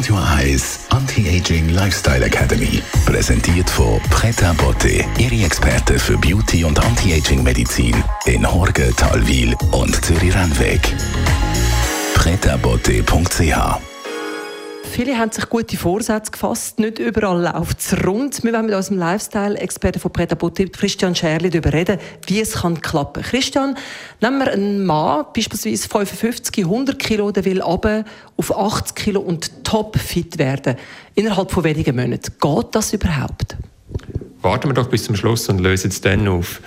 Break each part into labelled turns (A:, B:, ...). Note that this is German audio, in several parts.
A: Radio Eyes Anti-Aging Lifestyle Academy. Präsentiert von Preta Botte, Ihre Experte für Beauty und Anti-Aging Medizin in Horge, Talwil und Zürich-Rennweg. pretabotte.ch
B: Viele haben sich gute Vorsätze gefasst. Nicht überall läuft es rund. Wir wollen mit unserem Lifestyle-Experten von Preta Christian Scherli, darüber reden, wie es kann klappen Christian, nehmen wir einen Mann, beispielsweise 55, 100 Kilo, der will runter auf 80 Kilo und topfit werden. Innerhalb von wenigen Monaten. Geht das überhaupt?
C: Warten wir doch bis zum Schluss und lösen es dann auf.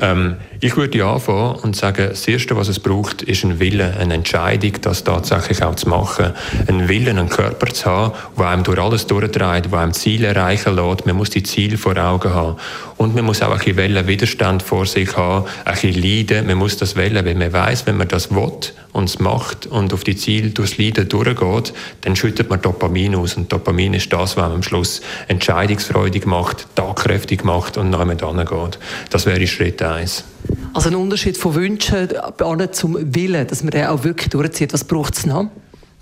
C: Ähm, ich würde anfangen und sagen, das Erste, was es braucht, ist ein Wille, eine Entscheidung, das tatsächlich auch zu machen. Ein Willen, einen Körper zu haben, der einem durch alles durchdreht, der einem Ziele erreichen lässt. Man muss die Ziele vor Augen haben. Und man muss auch ein bisschen Widerstand vor sich haben, ein bisschen leiden. Man muss das wählen, weil man weiß, wenn man das will und es macht und auf die Ziele durchs Leiden durchgeht, dann schüttet man Dopamin aus. Und Dopamin ist das, was am Schluss entscheidungsfreudig macht, tagkräftig macht und nach mit geht. Das wäre Schritt eins.
B: Also ein Unterschied von Wünschen zum Willen, dass man den auch wirklich durchzieht. Was braucht es noch?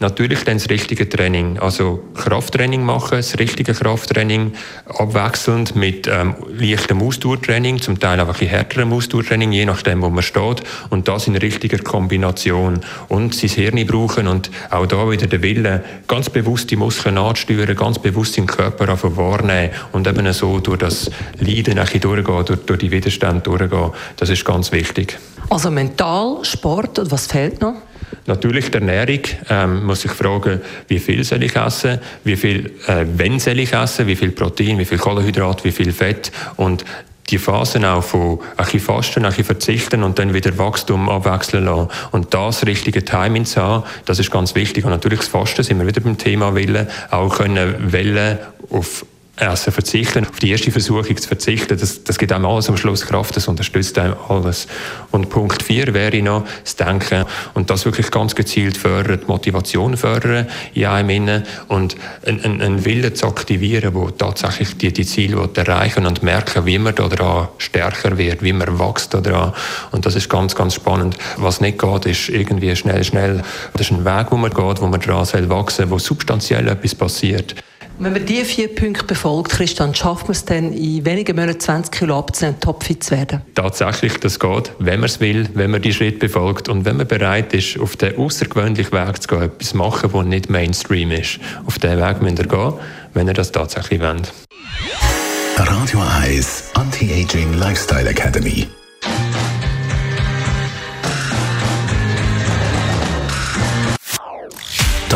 C: Natürlich dann das richtige Training. Also Krafttraining machen, das richtige Krafttraining, abwechselnd mit ähm, leichtem Ausdauertraining, zum Teil auch ein bisschen härterem Ausdauertraining, je nachdem, wo man steht. Und das in richtiger Kombination. Und sein Hirn brauchen und auch da wieder der Wille, ganz bewusst die Muskeln anzusteuern, ganz bewusst den Körper wahrnehmen und eben so durch das Leiden ein durchgehen, durch, durch die Widerstände durchgehen. Das ist ganz wichtig.
B: Also mental, Sport und was fehlt noch?
C: Natürlich die Ernährung. Ähm, muss ich fragen, wie viel soll ich essen, wie viel, äh, wenn soll ich essen, wie viel Protein, wie viel Kohlenhydrat, wie viel Fett und die Phasen auch von ein bisschen Fasten, ein bisschen Verzichten und dann wieder Wachstum abwechseln lassen. Und das richtige Timing zu haben, das ist ganz wichtig. Und natürlich das Fasten sind wir wieder beim Thema Willen, auch können Wellen auf Essen verzichten, auf die erste Versuchung zu verzichten, das, das gibt einem alles am Schluss Kraft, das unterstützt einem alles. Und Punkt vier wäre noch das Denken und das wirklich ganz gezielt fördern, die Motivation fördern in einem innen und einen, einen Willen zu aktivieren, wo tatsächlich die, die Ziele erreichen und merken, wie man daran stärker wird, wie man wächst daran. Und das ist ganz, ganz spannend. Was nicht geht, ist irgendwie schnell, schnell. Das ist ein Weg, wo man geht, wo man daran soll wachsen, wo substanziell etwas passiert.
B: Wenn man diese vier Punkte befolgt, Christian, schafft man es dann in wenigen Monaten 20 Kilo abzunehmen, topfit zu werden?
C: Tatsächlich, das geht, wenn man es will, wenn man die Schritte befolgt und wenn man bereit ist, auf den außergewöhnlichen Weg zu gehen, etwas zu machen, was nicht Mainstream ist. Auf diesen Weg müsst ihr gehen, wenn ihr das tatsächlich wollt.
A: Radio Eyes Anti-Aging Lifestyle Academy.